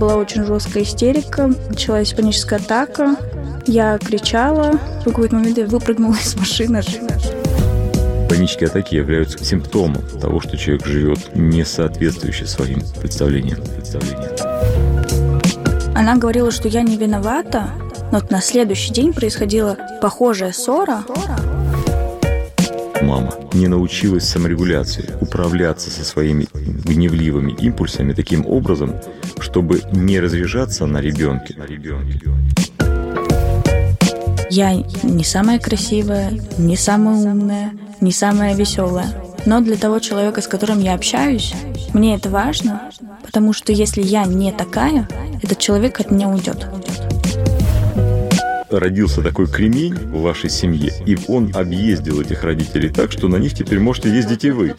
была очень жесткая истерика, началась паническая атака. Я кричала, в какой-то момент я выпрыгнула из машины. Панические атаки являются симптомом того, что человек живет не соответствующе своим представлениям. представлениям. Она говорила, что я не виновата, но вот на следующий день происходила похожая ссора. Мама не научилась саморегуляции, управляться со своими гневливыми импульсами таким образом, чтобы не разряжаться на ребенке. На ребенке. Я не самая красивая, не самая умная, не самая веселая. Но для того человека, с которым я общаюсь, мне это важно, потому что если я не такая, этот человек от меня уйдет родился такой кремень в вашей семье, и он объездил этих родителей так, что на них теперь можете ездить и вы.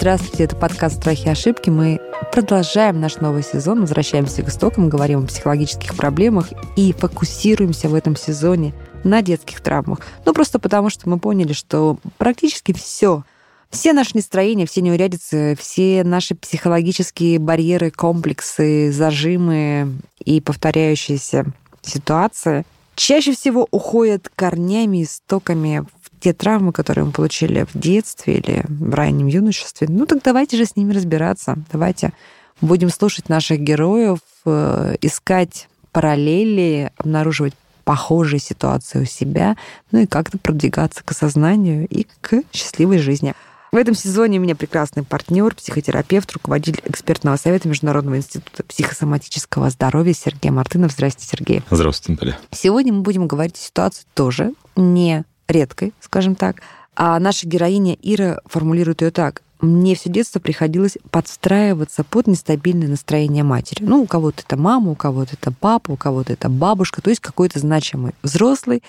Здравствуйте, это подкаст «Страхи и ошибки». Мы продолжаем наш новый сезон, возвращаемся к истокам, говорим о психологических проблемах и фокусируемся в этом сезоне на детских травмах. Ну, просто потому, что мы поняли, что практически все все наши настроения, все неурядицы, все наши психологические барьеры, комплексы, зажимы и повторяющиеся ситуации чаще всего уходят корнями, истоками те травмы, которые мы получили в детстве или в раннем юношестве. Ну так давайте же с ними разбираться. Давайте будем слушать наших героев, э, искать параллели, обнаруживать похожие ситуации у себя, ну и как-то продвигаться к осознанию и к счастливой жизни. В этом сезоне у меня прекрасный партнер, психотерапевт, руководитель экспертного совета Международного института психосоматического здоровья Сергей Мартынов. Здравствуйте, Сергей. Здравствуйте, Наталья. Сегодня мы будем говорить о ситуации тоже не редкой, скажем так. А наша героиня Ира формулирует ее так. Мне все детство приходилось подстраиваться под нестабильное настроение матери. Ну, у кого-то это мама, у кого-то это папа, у кого-то это бабушка, то есть какой-то значимый взрослый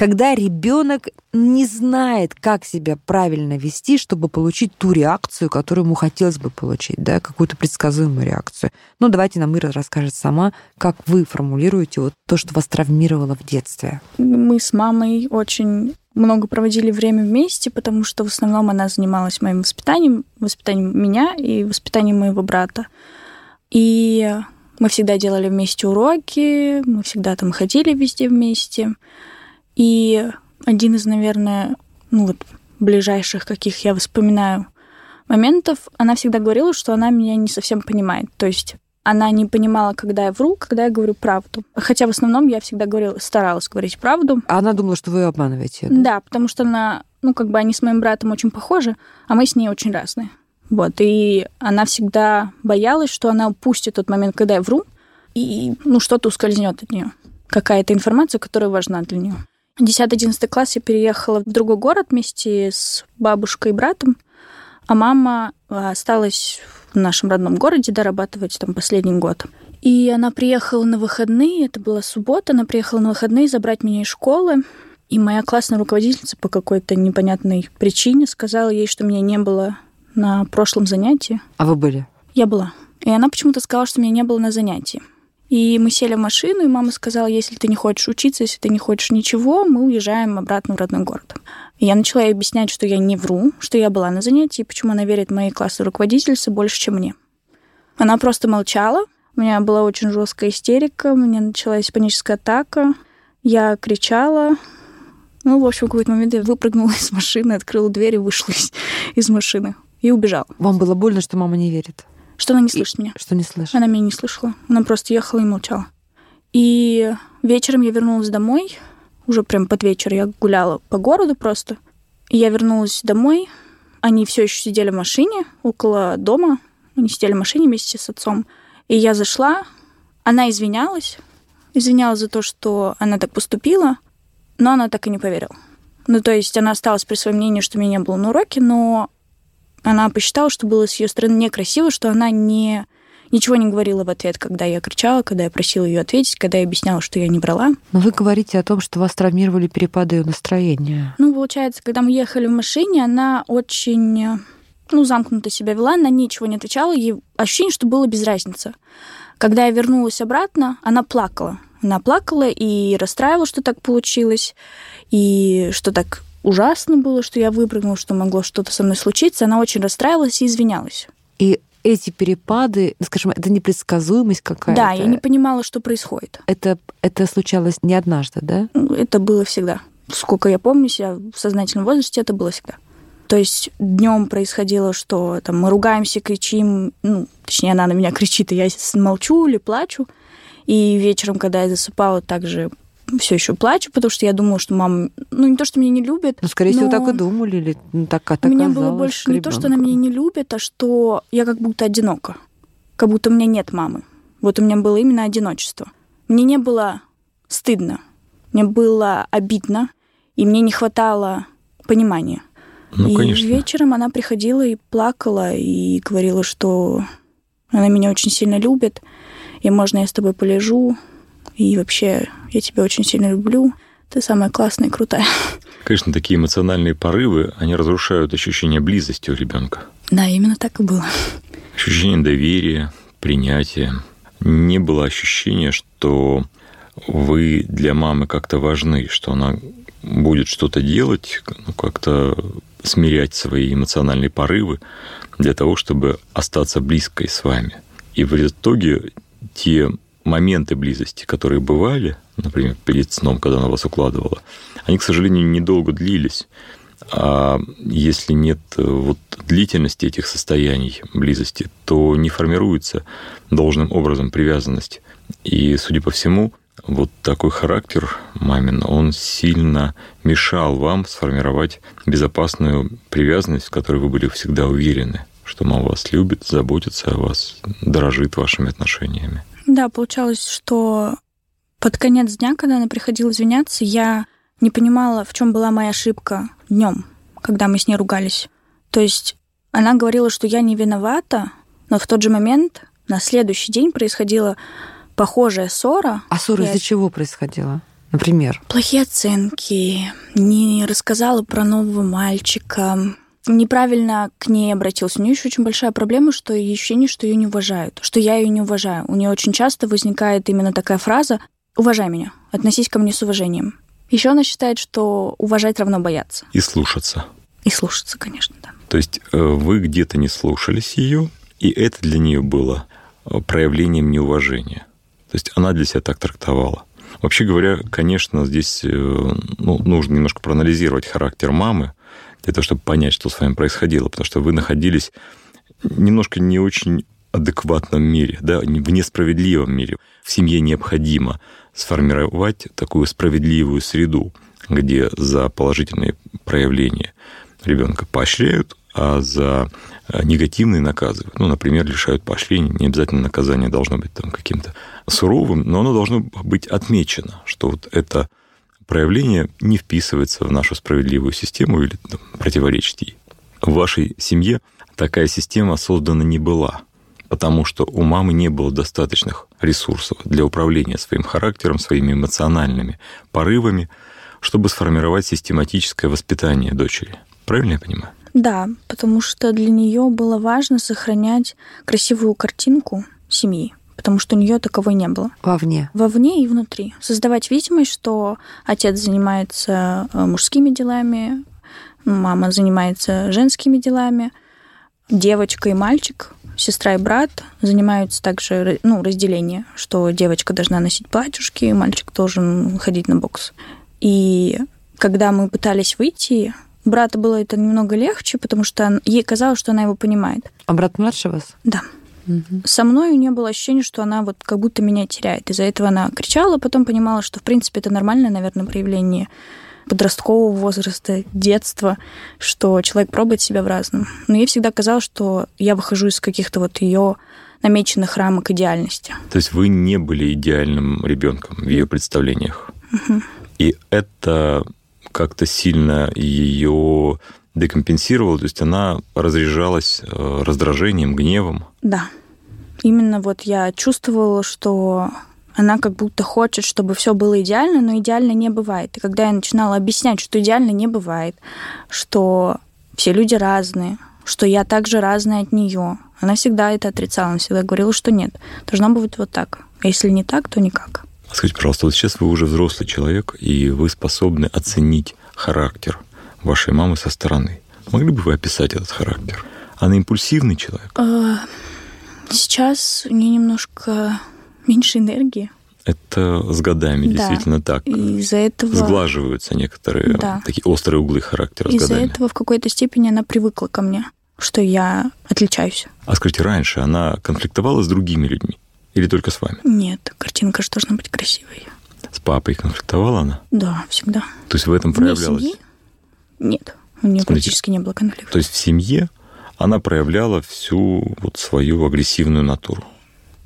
когда ребенок не знает, как себя правильно вести, чтобы получить ту реакцию, которую ему хотелось бы получить, да, какую-то предсказуемую реакцию. Ну, давайте нам Ира расскажет сама, как вы формулируете вот то, что вас травмировало в детстве. Мы с мамой очень много проводили время вместе, потому что в основном она занималась моим воспитанием, воспитанием меня и воспитанием моего брата. И мы всегда делали вместе уроки, мы всегда там ходили везде вместе. И один из, наверное, ну вот, ближайших, каких я вспоминаю моментов, она всегда говорила, что она меня не совсем понимает. То есть она не понимала, когда я вру, когда я говорю правду. Хотя в основном я всегда говорила, старалась говорить правду. А она думала, что вы обманываете. Да? да, потому что она, ну, как бы они с моим братом очень похожи, а мы с ней очень разные. Вот, и она всегда боялась, что она упустит тот момент, когда я вру, и, ну, что-то ускользнет от нее. Какая-то информация, которая важна для нее. 10-11 класс я переехала в другой город вместе с бабушкой и братом, а мама а, осталась в нашем родном городе дорабатывать там последний год. И она приехала на выходные, это была суббота, она приехала на выходные забрать меня из школы, и моя классная руководительница по какой-то непонятной причине сказала ей, что меня не было на прошлом занятии. А вы были? Я была. И она почему-то сказала, что меня не было на занятии. И мы сели в машину, и мама сказала, если ты не хочешь учиться, если ты не хочешь ничего, мы уезжаем обратно в родной город. Я начала ей объяснять, что я не вру, что я была на занятии, почему она верит моей классной руководительнице больше, чем мне. Она просто молчала. У меня была очень жесткая истерика, у меня началась паническая атака. Я кричала. Ну, в общем, в какой-то момент я выпрыгнула из машины, открыла дверь и вышла из, из машины. И убежала. Вам было больно, что мама не верит? Что она не слышит меня. Что не слышит? Она меня не слышала. Она просто ехала и молчала. И вечером я вернулась домой. Уже прям под вечер я гуляла по городу просто. И я вернулась домой. Они все еще сидели в машине около дома. Они сидели в машине вместе с отцом. И я зашла. Она извинялась. Извинялась за то, что она так поступила. Но она так и не поверила. Ну, то есть она осталась при своем мнении, что меня не было на уроке, но она посчитала, что было с ее стороны некрасиво, что она не ничего не говорила в ответ, когда я кричала, когда я просила ее ответить, когда я объясняла, что я не брала. Но вы говорите о том, что вас травмировали перепады ее настроения. Ну, получается, когда мы ехали в машине, она очень ну, замкнуто себя вела, она ничего не отвечала, ей ощущение, что было без разницы. Когда я вернулась обратно, она плакала. Она плакала и расстраивалась, что так получилось, и что так ужасно было, что я выпрыгнула, что могло что-то со мной случиться. Она очень расстраивалась и извинялась. И эти перепады, скажем, это непредсказуемость какая-то. Да, я не понимала, что происходит. Это, это случалось не однажды, да? Это было всегда. Сколько я помню себя в сознательном возрасте, это было всегда. То есть днем происходило, что там мы ругаемся, кричим, ну, точнее, она на меня кричит, и я молчу или плачу. И вечером, когда я засыпала, также все еще плачу, потому что я думала, что мама, ну не то, что меня не любит. Ну, скорее всего, так и думали, или ну, так, так У меня было больше не то, что она меня не любит, а что я как будто одинока. Как будто у меня нет мамы. Вот у меня было именно одиночество. Мне не было стыдно, мне было обидно, и мне не хватало понимания. Ну, и конечно. вечером она приходила и плакала, и говорила, что она меня очень сильно любит, и можно я с тобой полежу, и вообще я тебя очень сильно люблю, ты самая классная и крутая. Конечно, такие эмоциональные порывы, они разрушают ощущение близости у ребенка. Да, именно так и было. Ощущение доверия, принятия. Не было ощущения, что вы для мамы как-то важны, что она будет что-то делать, ну, как-то смирять свои эмоциональные порывы для того, чтобы остаться близкой с вами. И в итоге те моменты близости, которые бывали, например, перед сном, когда она вас укладывала, они, к сожалению, недолго длились. А если нет э, вот длительности этих состояний близости, то не формируется должным образом привязанность. И, судя по всему, вот такой характер мамин, он сильно мешал вам сформировать безопасную привязанность, в которой вы были всегда уверены, что мама вас любит, заботится о вас, дорожит вашими отношениями. Да, получалось, что под конец дня, когда она приходила извиняться, я не понимала, в чем была моя ошибка днем, когда мы с ней ругались. То есть она говорила, что я не виновата, но в тот же момент на следующий день происходила похожая ссора. А ссора из-за чего происходила? Например? Плохие оценки, не рассказала про нового мальчика, неправильно к ней обратился. У нее еще очень большая проблема, что ощущение, что ее не уважают, что я ее не уважаю. У нее очень часто возникает именно такая фраза «уважай меня, относись ко мне с уважением». Еще она считает, что уважать равно бояться. И слушаться. И слушаться, конечно, да. То есть э, вы где-то не слушались ее, и это для нее было э, проявлением неуважения. То есть она для себя так трактовала. Вообще говоря, конечно, здесь э, ну, нужно немножко проанализировать характер мамы, для того, чтобы понять, что с вами происходило, потому что вы находились немножко не очень адекватном мире, да, в несправедливом мире. В семье необходимо сформировать такую справедливую среду, где за положительные проявления ребенка поощряют, а за э, негативные наказывают. Ну, например, лишают поощрения. Не обязательно наказание должно быть там каким-то суровым, но оно должно быть отмечено, что вот это проявление не вписывается в нашу справедливую систему или там, противоречит ей. В вашей семье такая система создана не была, потому что у мамы не было достаточных ресурсов для управления своим характером, своими эмоциональными порывами, чтобы сформировать систематическое воспитание дочери. Правильно я понимаю? Да, потому что для нее было важно сохранять красивую картинку семьи потому что у нее таковой не было. Вовне? Вовне и внутри. Создавать видимость, что отец занимается э, мужскими делами, мама занимается женскими делами, девочка и мальчик, сестра и брат занимаются также ну, разделение, что девочка должна носить платьюшки, мальчик должен ходить на бокс. И когда мы пытались выйти, у брата было это немного легче, потому что ей казалось, что она его понимает. А брат младше вас? Да. Угу. Со мной не было ощущения, что она вот как будто меня теряет. Из-за этого она кричала, потом понимала, что, в принципе, это нормальное, наверное, проявление подросткового возраста, детства, что человек пробует себя в разном. Но ей всегда казалось, что я выхожу из каких-то вот ее намеченных рамок идеальности. То есть вы не были идеальным ребенком в ее представлениях. Угу. И это как-то сильно ее декомпенсировала, то есть она разряжалась э, раздражением, гневом. Да. Именно вот я чувствовала, что она как будто хочет, чтобы все было идеально, но идеально не бывает. И когда я начинала объяснять, что идеально не бывает, что все люди разные, что я также разная от нее, она всегда это отрицала, она всегда говорила, что нет, должно быть вот так. А если не так, то никак. Скажите, пожалуйста, вот сейчас вы уже взрослый человек, и вы способны оценить характер вашей мамы со стороны. Могли бы вы описать этот характер? Она импульсивный человек? Сейчас у нее немножко меньше энергии. Это с годами Да. действительно так. Из-за этого... Сглаживаются некоторые Да. такие острые углы характера Из-за этого в какой-то степени она привыкла ко мне, что я отличаюсь. А скажите, раньше она конфликтовала с другими людьми? Или только с вами? Нет, картинка же должна быть красивой. С папой конфликтовала она? Да, всегда. То есть в этом Вне проявлялась? семьи? Нет, у нее Смотрите. практически не было конфликта. То есть в семье она проявляла всю вот свою агрессивную натуру.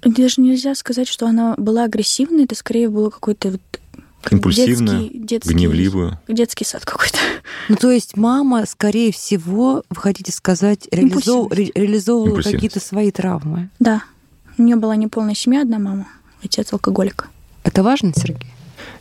Даже нельзя сказать, что она была агрессивной, это скорее было какой-то вот Импульсивную, детский, детский, гневливую. детский сад какой-то. Ну, то есть мама, скорее всего, вы хотите сказать, реализов- ре- реализовывала какие-то свои травмы. Да, у нее была неполная семья, одна мама, отец алкоголик. Это важно, Сергей?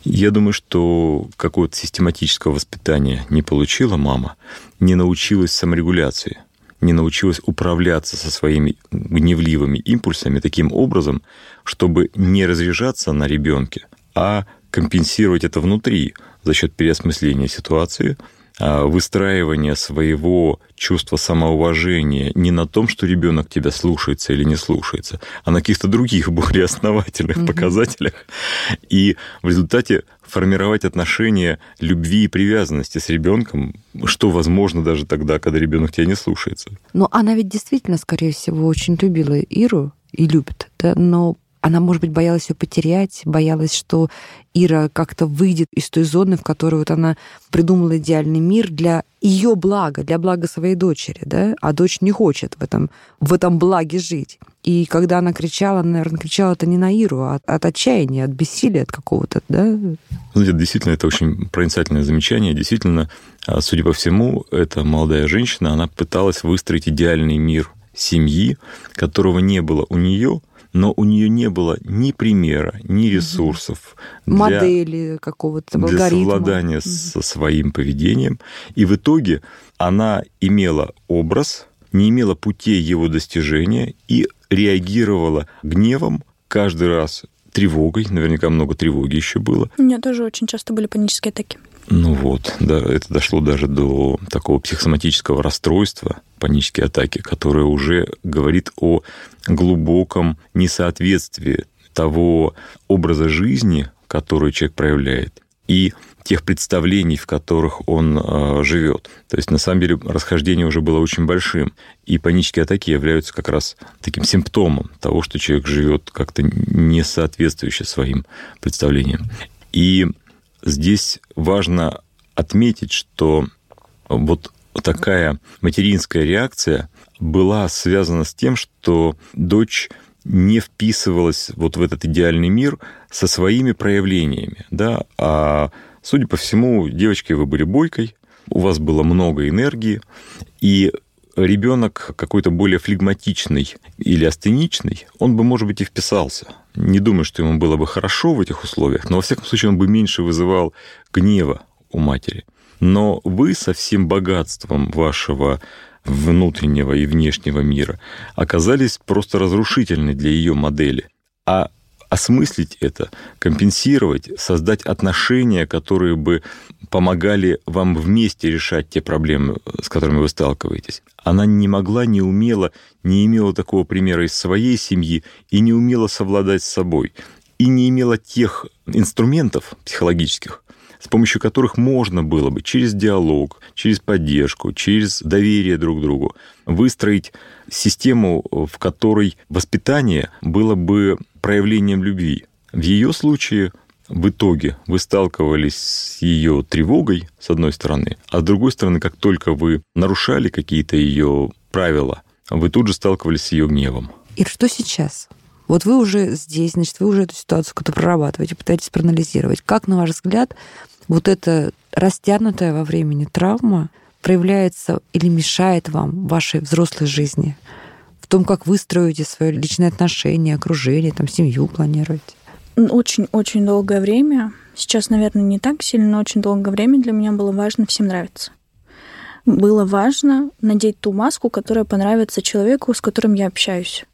Я думаю, что какого-то систематического воспитания не получила мама, не научилась саморегуляции, не научилась управляться со своими гневливыми импульсами таким образом, чтобы не разряжаться на ребенке, а компенсировать это внутри за счет переосмысления ситуации, а, выстраивания своего чувства самоуважения не на том, что ребенок тебя слушается или не слушается, а на каких-то других более основательных Мгм. показателях. И в результате формировать отношения любви и привязанности с ребенком, что возможно даже тогда, когда ребенок тебя не слушается. Но она ведь действительно, скорее всего, очень любила Иру и любит, да? но она, может быть, боялась ее потерять, боялась, что Ира как-то выйдет из той зоны, в которой вот она придумала идеальный мир для ее блага, для блага своей дочери, да? А дочь не хочет в этом, в этом благе жить. И когда она кричала, она, наверное, кричала это не на Иру, а от, от отчаяния, от бессилия от какого-то, да? Знаете, действительно, это очень проницательное замечание. Действительно, а, судя по всему, эта молодая женщина, она пыталась выстроить идеальный мир семьи, которого не было у нее, но у нее не было ни примера, ни ресурсов для, Модели какого-то для алгоритма. совладания со своим поведением. И в итоге она имела образ, не имела путей его достижения и реагировала гневом каждый раз тревогой, наверняка много тревоги еще было, У нее тоже очень часто были панические атаки. Ну вот, да, это дошло даже до такого психосоматического расстройства, панические атаки, которое уже говорит о глубоком несоответствии того образа жизни, который человек проявляет, и тех представлений, в которых он э, живет. То есть, на самом деле, расхождение уже было очень большим. И панические атаки являются как раз таким симптомом того, что человек живет как-то не соответствующе своим представлениям. И здесь важно отметить, что вот такая материнская реакция была связана с тем, что дочь не вписывалась вот в этот идеальный мир со своими проявлениями, да, а судя по всему, девочкой вы были бойкой, у вас было много энергии, и ребенок какой-то более флегматичный или астеничный, он бы, может быть, и вписался. Не думаю, что ему было бы хорошо в этих условиях, но, во всяком случае, он бы меньше вызывал гнева у матери. Но вы со всем богатством вашего внутреннего и внешнего мира оказались просто разрушительны для ее модели. А осмыслить это, компенсировать, создать отношения, которые бы помогали вам вместе решать те проблемы, с которыми вы сталкиваетесь. Она не могла, не умела, не имела такого примера из своей семьи и не умела совладать с собой. И не имела тех инструментов психологических, с помощью которых можно было бы через диалог, через поддержку, через доверие друг другу выстроить систему, в которой воспитание было бы проявлением любви. В ее случае в итоге вы сталкивались с ее тревогой, с одной стороны, а с другой стороны, как только вы нарушали какие-то ее правила, вы тут же сталкивались с ее гневом. Ир, что сейчас? Вот вы уже здесь, значит, вы уже эту ситуацию как-то прорабатываете, пытаетесь проанализировать. Как, на ваш взгляд, вот эта растянутая во времени травма проявляется или мешает вам в вашей взрослой жизни? В том, как вы строите свои личные отношения, окружение, там, семью планируете? Очень-очень долгое время, сейчас, наверное, не так сильно, но очень долгое время для меня было важно всем нравиться. Было важно надеть ту маску, которая понравится человеку, с которым я общаюсь.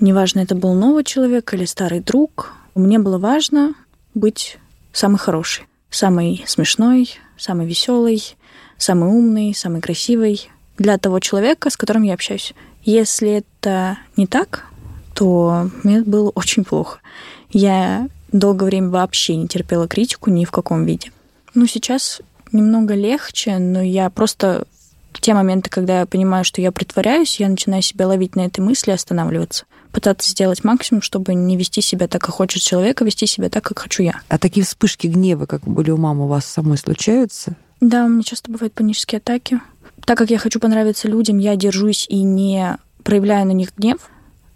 Неважно, это был новый человек или старый друг. Мне было важно быть самой хорошей, самой смешной, самой веселой, самой умной, самой красивой для того человека, с которым я общаюсь. Если это не так, то мне было очень плохо. Я долгое время вообще не терпела критику ни в каком виде. Ну, сейчас немного легче, но я просто в те моменты, когда я понимаю, что я притворяюсь, я начинаю себя ловить на этой мысли останавливаться. Пытаться сделать максимум, чтобы не вести себя так, как хочет человек, а вести себя так, как хочу я. А такие вспышки гнева, как были у мамы, у вас самой случаются? Да, у меня часто бывают панические атаки. Так как я хочу понравиться людям, я держусь и не проявляю на них гнев.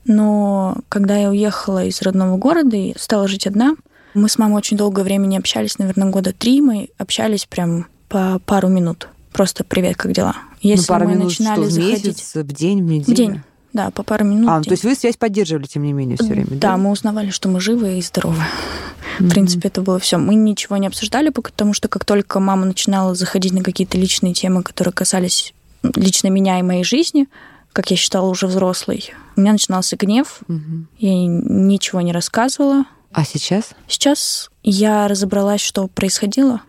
Но когда я уехала из родного города и стала жить одна, мы с мамой очень долгое время не общались, наверное, года три. Мы общались прям по пару минут. Просто привет, как дела? Если ну, пару мы минут начинали что, в заходить... месяц, в день, в неделю? В день. Да, по пару минут. А, ну, то есть вы связь поддерживали, тем не менее, все время? Да, да? мы узнавали, что мы живы и здоровы. Mm-hmm. В принципе, это было все. Мы ничего не обсуждали, потому что как только мама начинала заходить на какие-то личные темы, которые касались лично меня и моей жизни, как я считала уже взрослой, у меня начинался гнев. Mm-hmm. Я ничего не рассказывала. А сейчас? Сейчас я разобралась, что происходило,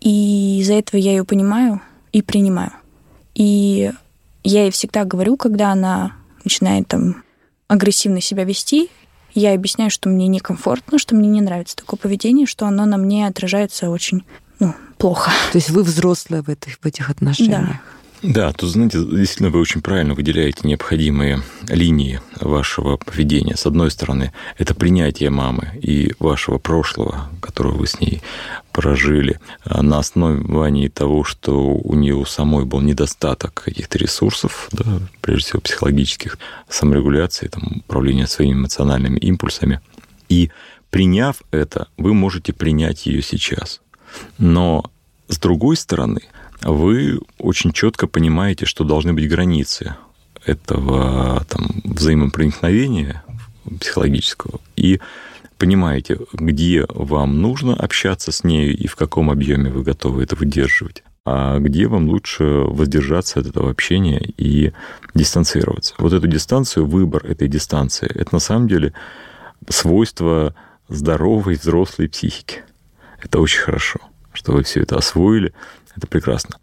и из-за этого я ее понимаю и принимаю. И я ей всегда говорю, когда она начинает там агрессивно себя вести, я объясняю, что мне некомфортно, что мне не нравится такое поведение, что оно на мне отражается очень ну, плохо. То есть вы взрослая в этих, в этих отношениях? Да. Да, тут, знаете, действительно вы очень правильно выделяете необходимые линии вашего поведения. С одной стороны, это принятие мамы и вашего прошлого, которое вы с ней прожили, а на основании того, что у нее самой был недостаток каких-то ресурсов, да, прежде всего психологических, саморегуляции, там, управления своими эмоциональными импульсами. И приняв это, вы можете принять ее сейчас. Но с другой стороны, вы очень четко понимаете, что должны быть границы этого там, взаимопроникновения психологического и понимаете, где вам нужно общаться с нею и в каком объеме вы готовы это выдерживать, а где вам лучше воздержаться от этого общения и дистанцироваться. Вот эту дистанцию, выбор этой дистанции, это на самом деле свойство здоровой взрослой психики. Это очень хорошо, что вы все это освоили, это прекрасно.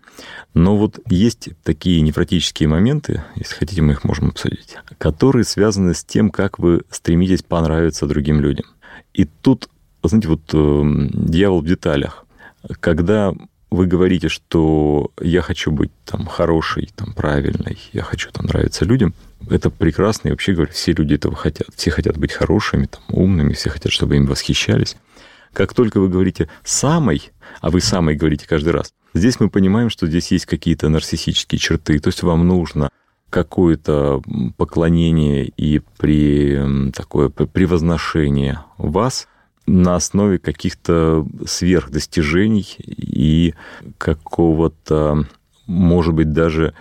Но вот есть такие невротические моменты, если хотите, мы их можем обсудить, которые связаны с тем, как вы стремитесь понравиться другим людям. И тут, знаете, вот э, дьявол в деталях. Когда вы говорите, что я хочу быть там хорошей, там правильной, я хочу там нравиться людям, это прекрасно, и вообще говоря, все люди этого хотят. Все хотят быть хорошими, там, умными, все хотят, чтобы им восхищались. Как только вы говорите «самой», а вы «самой» говорите каждый раз, здесь мы понимаем, что здесь есть какие-то нарциссические черты, то есть вам нужно какое-то поклонение и при, такое превозношение вас на основе каких-то сверхдостижений и какого-то, может быть, даже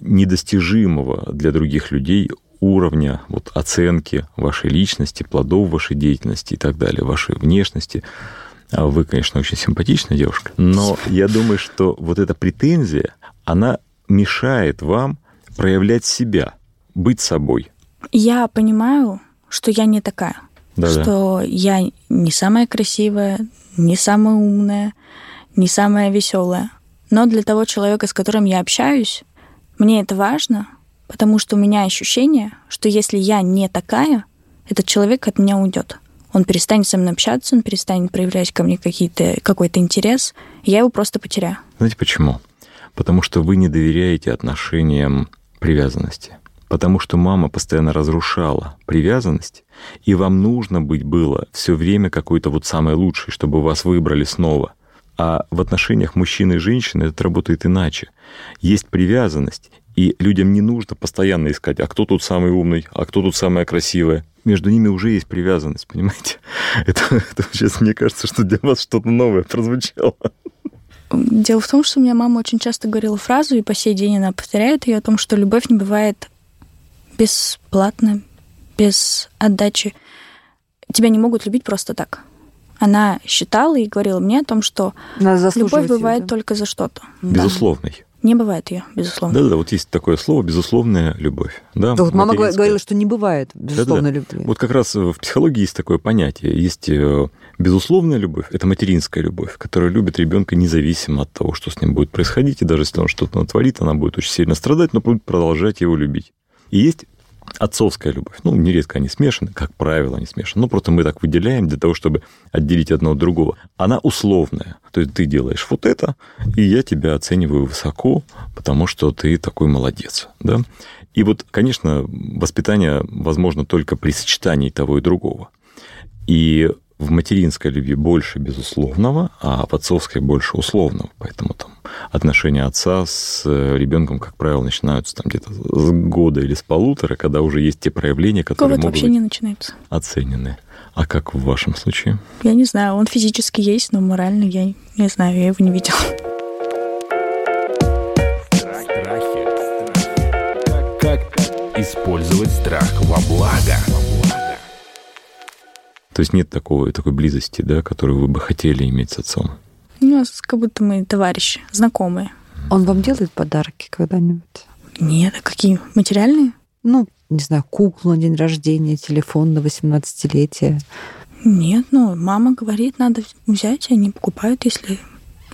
недостижимого для других людей уровня вот, оценки вашей личности, плодов вашей деятельности и так далее, вашей внешности. А вы, конечно, очень симпатичная девушка, но я думаю, что вот эта претензия, она мешает вам проявлять себя, быть собой. Я понимаю, что я не такая. Да-да. Что я не самая красивая, не самая умная, не самая веселая. Но для того человека, с которым я общаюсь, мне это важно, Потому что у меня ощущение, что если я не такая, этот человек от меня уйдет. Он перестанет со мной общаться, он перестанет проявлять ко мне какие-то, какой-то интерес, я его просто потеряю. Знаете почему? Потому что вы не доверяете отношениям привязанности. Потому что мама постоянно разрушала привязанность, и вам нужно быть было все время какой-то вот самой лучшей, чтобы вас выбрали снова. А в отношениях мужчины и женщины это работает иначе. Есть привязанность, и людям не нужно постоянно искать, а кто тут самый умный, а кто тут самая красивая. Между ними уже есть привязанность, понимаете? Это, это сейчас мне кажется, что для вас что-то новое прозвучало. Дело в том, что у меня мама очень часто говорила фразу, и по сей день она повторяет ее о том, что любовь не бывает бесплатно, без отдачи. Тебя не могут любить просто так. Она считала и говорила мне о том, что любовь бывает да? только за что-то. Безусловный. Не бывает ее, безусловно. Да-да, вот есть такое слово «безусловная любовь». Да, да вот мама говорила, что не бывает безусловной Да-да. любви. Вот как раз в психологии есть такое понятие. Есть э, безусловная любовь, это материнская любовь, которая любит ребенка независимо от того, что с ним будет происходить. И даже если он что-то натворит, она будет очень сильно страдать, но будет продолжать его любить. И есть отцовская любовь. Ну, нередко они смешаны, как правило, они смешаны. Ну, просто мы так выделяем для того, чтобы отделить одно от другого. Она условная. То есть ты делаешь вот это, и я тебя оцениваю высоко, потому что ты такой молодец. Да? И вот, конечно, воспитание возможно только при сочетании того и другого. И в материнской любви больше безусловного, а в отцовской больше условного. Поэтому там отношения отца с ребенком, как правило, начинаются там где-то с года или с полутора, когда уже есть те проявления, которые могут вообще быть не начинаются. оценены. А как в вашем случае? Я не знаю, он физически есть, но морально я не знаю, я его не видела. Как использовать страх во благо? То есть нет такого, такой близости, да, которую вы бы хотели иметь с отцом? У нас как будто мы товарищи, знакомые. Он вам делает подарки когда-нибудь? Нет, а какие? Материальные? Ну, не знаю, куклу на день рождения, телефон на 18-летие. Нет, ну, мама говорит, надо взять, они покупают, если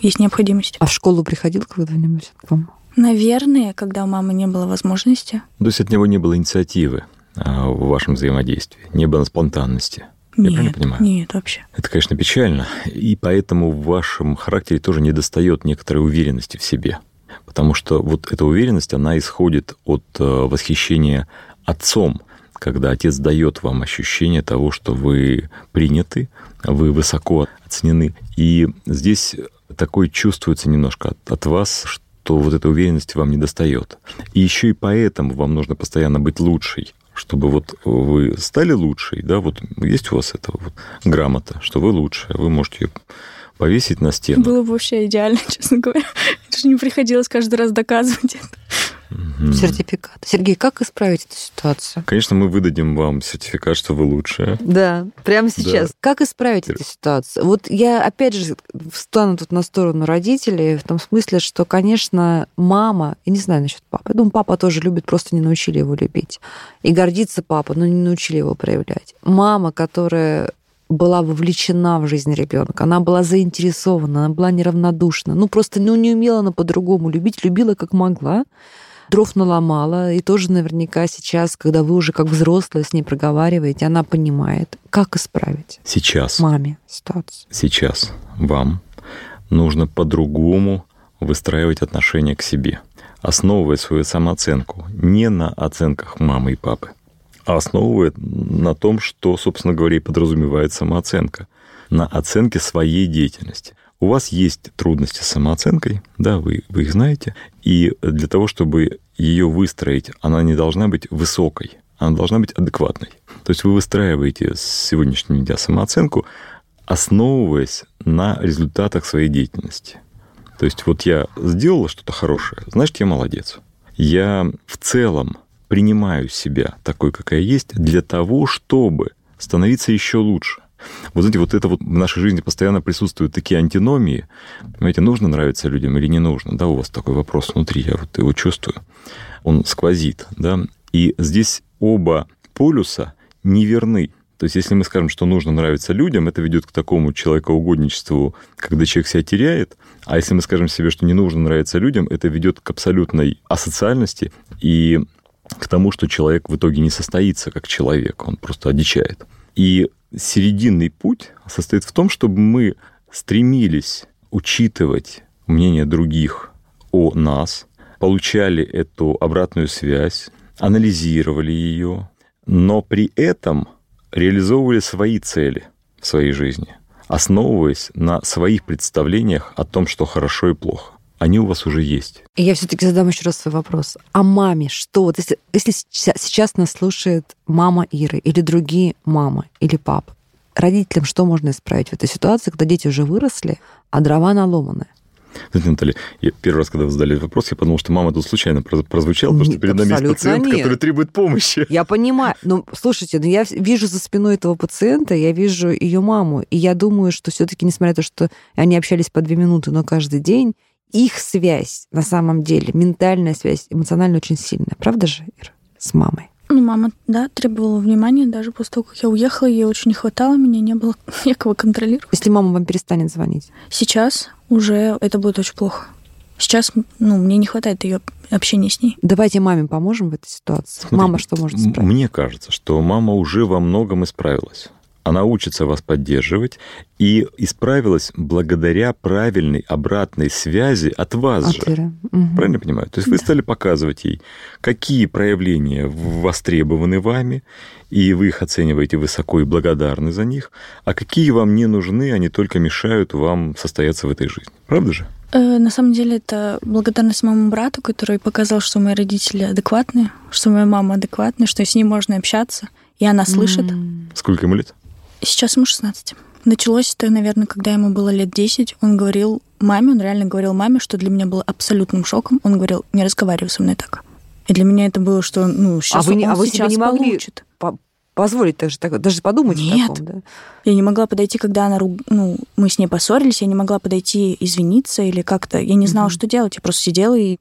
есть необходимость. А в школу приходил когда-нибудь к вам? Наверное, когда у мамы не было возможности. То есть от него не было инициативы а, в вашем взаимодействии, не было спонтанности. Я правильно Нет, понимаю? нет, вообще. Это, конечно, печально. И поэтому в вашем характере тоже недостает некоторой уверенности в себе. Потому что вот эта уверенность, она исходит от э, восхищения отцом, когда отец дает вам ощущение того, что вы приняты, вы высоко оценены. И здесь такое чувствуется немножко от, от вас, что вот этой уверенности вам не достает. И еще и поэтому вам нужно постоянно быть лучшей, чтобы вот вы стали лучшей, да, вот есть у вас эта вот грамота, что вы лучшая, вы можете ее повесить на стену. Было бы вообще идеально, честно говоря. Это же не приходилось каждый раз доказывать это. Мгм. Сертификат. Сергей, как исправить эту ситуацию? Конечно, мы выдадим вам сертификат, что вы лучшая. Да, прямо сейчас. Как исправить эту ситуацию? Вот я, опять же, встану тут на сторону родителей, в том смысле, что, конечно, мама, я не знаю насчет папы, я думаю, папа тоже любит, просто не научили его любить. И гордится папа, но не научили его проявлять. Мама, которая была вовлечена в жизнь ребенка, она была заинтересована, она была неравнодушна, ну просто ну, не умела она по-другому любить, любила как могла, дров наломала, и тоже наверняка сейчас, когда вы уже как взрослые с ней проговариваете, она понимает, как исправить Сейчас, маме ситуацию. сейчас вам нужно по-другому выстраивать отношение к себе, основывая свою самооценку не на оценках мамы и папы, а основывая на том, что, собственно говоря, и подразумевает самооценка, на оценке своей деятельности. У вас есть трудности с самооценкой, да, вы, вы их знаете, и для того, чтобы ее выстроить, она не должна быть высокой, она должна быть адекватной. То есть вы выстраиваете с сегодняшнего дня самооценку, основываясь на результатах своей деятельности. То есть вот я сделала что-то хорошее, значит, я молодец. Я в целом принимаю себя такой, какая есть, для того, чтобы становиться еще лучше. Вот знаете, вот это вот в нашей жизни постоянно присутствуют такие антиномии. Понимаете, нужно нравиться людям или не нужно? Да, у вас такой вопрос внутри, я вот его чувствую. Он сквозит, да. И здесь оба полюса неверны. То есть, если мы скажем, что нужно нравиться людям, это ведет к такому человекоугодничеству, когда человек себя теряет. А если мы скажем себе, что не нужно нравиться людям, это ведет к абсолютной асоциальности и к тому, что человек в итоге не состоится как человек, он просто одичает. И серединный путь состоит в том, чтобы мы стремились учитывать мнение других о нас, получали эту обратную связь, анализировали ее, но при этом реализовывали свои цели в своей жизни, основываясь на своих представлениях о том, что хорошо и плохо. Они у вас уже есть. И я все-таки задам еще раз свой вопрос. А маме что? Вот если, если сейчас- нас слушает мама Иры или другие мамы или папы, родителям что можно исправить в этой ситуации, когда дети уже выросли, а дрова наломаны? Знаете, Наталья, я первый раз, когда вы задали этот вопрос, я подумал, что мама тут случайно проз- прозвучала, потому что перед нами есть пациент, нет. который требует помощи. Я понимаю. Ну, слушайте, ну я вижу за спиной этого пациента, я вижу ее маму, и я думаю, что все-таки, несмотря на то, что они общались по две минуты, но каждый день, их связь на самом деле, ментальная связь, эмоционально очень сильная. Правда же, Ира, с мамой? Ну, мама, да, требовала внимания. Даже после того, как я уехала, ей очень не хватало меня, не было некого контролировать. Если мама вам перестанет звонить. Сейчас уже это будет очень плохо. сейчас, ну, мне не хватает ее общения с ней. Давайте маме поможем в этой ситуации. Смотрите, Мама что может исправить? Мне кажется, что мама уже во многом исправилась. Она учится вас поддерживать и исправилась благодаря правильной обратной связи от вас От же. Веры. Мгм. Правильно понимаю? То есть вы Да. стали показывать ей, какие проявления востребованы вами, и вы их оцениваете высоко и благодарны за них, а какие вам не нужны, они только мешают вам состояться в этой жизни. Правда же? Э, На самом деле это благодарность моему брату, который показал, что мои родители адекватные, что моя мама адекватная, что с ней можно общаться, и она слышит. Сколько ему лет? Сейчас ему 16. Началось это, наверное, когда ему было лет 10. Он говорил маме, он реально говорил маме, что для меня было абсолютным шоком. Он говорил, не разговаривай со мной так. И для меня это было, что, ну, сейчас вы не- он а вы сейчас не могли получит. По- Позволить даже, так, даже подумать Нет. о таком, да? Я не могла подойти, когда она, ну, мы с ней поссорились, я не могла подойти извиниться или как-то. Я не знала, Мгм. что делать. Я просто сидела и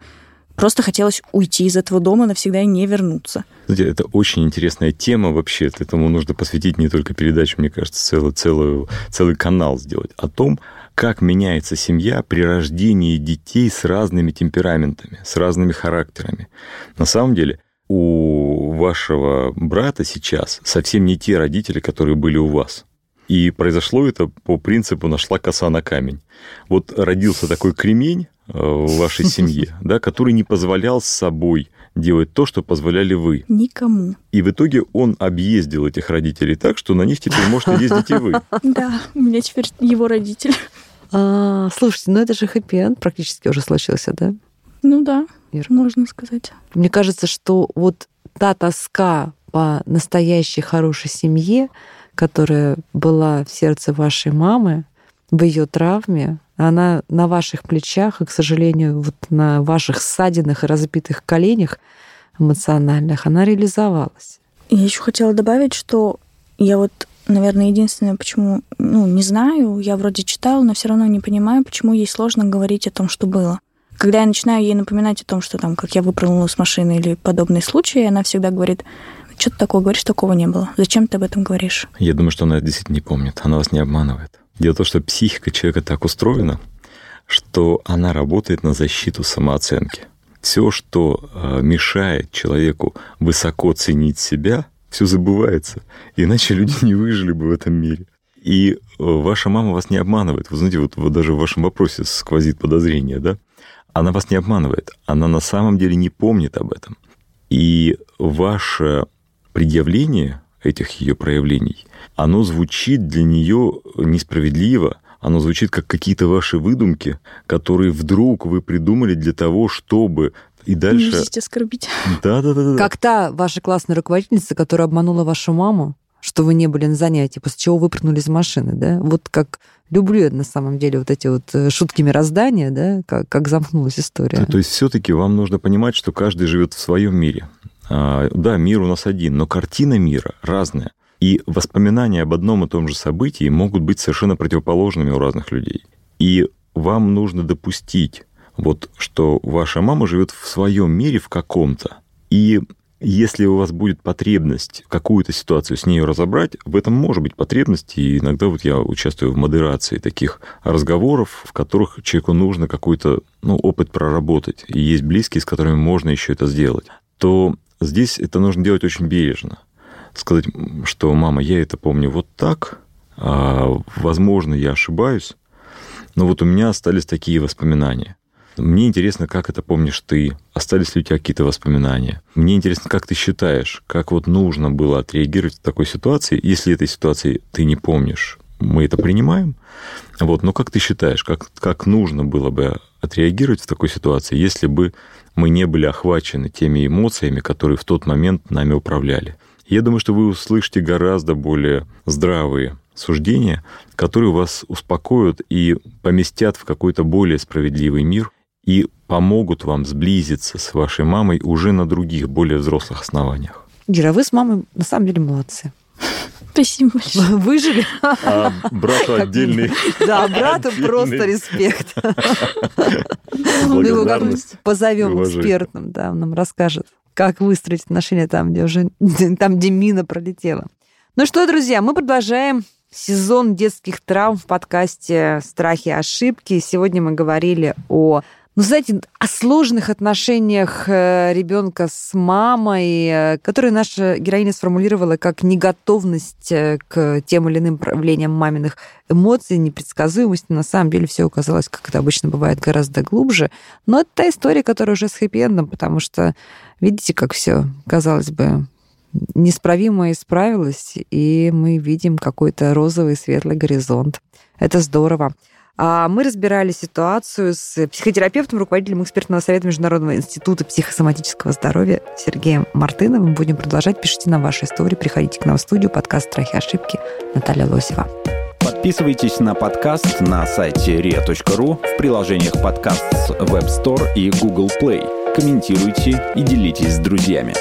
просто хотелось уйти из этого дома навсегда и не вернуться. Знаете, это очень интересная тема вообще. Этому нужно посвятить не только передачу, мне кажется, целый, целую, целый канал сделать о том, как меняется семья при рождении детей с разными темпераментами, с разными характерами. На самом деле у вашего брата сейчас совсем не те родители, которые были у вас. И произошло это по принципу «нашла коса на камень». Вот родился такой кремень э, в вашей семье, да, который не позволял с собой делать то, что позволяли вы. Никому. И в итоге он объездил этих родителей так, что на них теперь можете ездить и вы. Да, у меня теперь его родитель. А, слушайте, ну это же хэппи-энд практически уже случился, да? Ну да, Ир? можно сказать. Мне кажется, что вот та тоска по настоящей хорошей семье, которая была в сердце вашей мамы, в ее травме, она на ваших плечах, и, к сожалению, вот на ваших ссадинах и разбитых коленях эмоциональных, она реализовалась. Я еще хотела добавить, что я вот, наверное, единственное, почему, ну, не знаю, я вроде читала, но все равно не понимаю, почему ей сложно говорить о том, что было. Когда я начинаю ей напоминать о том, что там, как я выпрыгнула с машины или подобные случаи, она всегда говорит, что ты такое говоришь, такого не было. Зачем ты об этом говоришь? Я думаю, что она это действительно не помнит. Она вас не обманывает. Дело в том, что психика человека так устроена, что она работает на защиту самооценки. Все, что э, мешает человеку высоко ценить себя, все забывается. Иначе люди не выжили бы в этом мире. И э, ваша мама вас не обманывает. Вы знаете, вот, вот даже в вашем вопросе сквозит подозрение, да? Она вас не обманывает. Она на самом деле не помнит об этом. И ваше предъявление этих ее проявлений, оно звучит для нее несправедливо, оно звучит как какие-то ваши выдумки, которые вдруг вы придумали для того, чтобы и Не дальше... везите оскорбить. Да, да, да, да. Как та ваша классная руководительница, которая обманула вашу маму, что вы не были на занятии, после чего выпрыгнули из машины, да? Вот как люблю я на самом деле вот эти вот э, шутки мироздания, да, как, как замкнулась история. То, то есть все-таки вам нужно понимать, что каждый живет в своем мире. А, да, мир у нас один, но картина мира разная. И воспоминания об одном и том же событии могут быть совершенно противоположными у разных людей. И вам нужно допустить, вот, что ваша мама живет в своем мире в каком-то. И если у вас будет потребность какую-то ситуацию с ней разобрать, в этом может быть потребность, и иногда вот я участвую в модерации таких разговоров, в которых человеку нужно какой-то ну, опыт проработать, и есть близкие, с которыми можно еще это сделать, то здесь это нужно делать очень бережно. Сказать, что мама, я это помню вот так, а, возможно, я ошибаюсь, но вот у меня остались такие воспоминания. Мне интересно, как это помнишь ты? Остались ли у тебя какие-то воспоминания? Мне интересно, как ты считаешь, как вот нужно было отреагировать в такой ситуации, если этой ситуации ты не помнишь? Мы это принимаем, вот, но как ты считаешь, как, как нужно было бы отреагировать в такой ситуации, если бы мы не были охвачены теми эмоциями, которые в тот момент нами управляли? Я думаю, что вы услышите гораздо более здравые суждения, которые вас успокоят и поместят в какой-то более справедливый мир и помогут вам сблизиться с вашей мамой уже на других, более взрослых основаниях. Ира, вы с мамой на самом деле молодцы. Спасибо большое. Выжили. А брату отдельный Да, брату Отдельный. просто респект. Мы его благодарность. как-нибудь позовем экспертом, да, он нам расскажет, как выстроить отношения там, где уже там, где мина пролетела. Ну что, друзья, мы продолжаем сезон детских травм в подкасте «Страхи и ошибки». Сегодня мы говорили о ну, знаете, о сложных отношениях э, ребенка с мамой, э, которые наша героиня сформулировала как неготовность э, к тем или иным проявлениям маминых эмоций, непредсказуемости. На самом деле все оказалось, как это обычно бывает, гораздо глубже. Но это та история, которая уже с хэппи потому что видите, как все, казалось бы, несправимо исправилось, и мы видим какой-то розовый светлый горизонт. Это здорово. А мы разбирали ситуацию с психотерапевтом, руководителем экспертного совета Международного института психосоматического здоровья Сергеем Мартыновым. Будем продолжать. Пишите нам ваши истории, приходите к нам в студию. Подкаст «Страхи и ошибки». Наталья Лосева. Подписывайтесь на подкаст на сайте ria.ru в приложениях подкаст с Web Store и Google Play. Комментируйте и делитесь с друзьями.